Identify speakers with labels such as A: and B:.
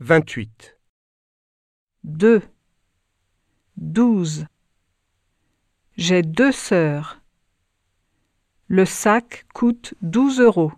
A: vingt-huit,
B: deux, douze. J'ai deux sœurs. Le sac coûte douze euros.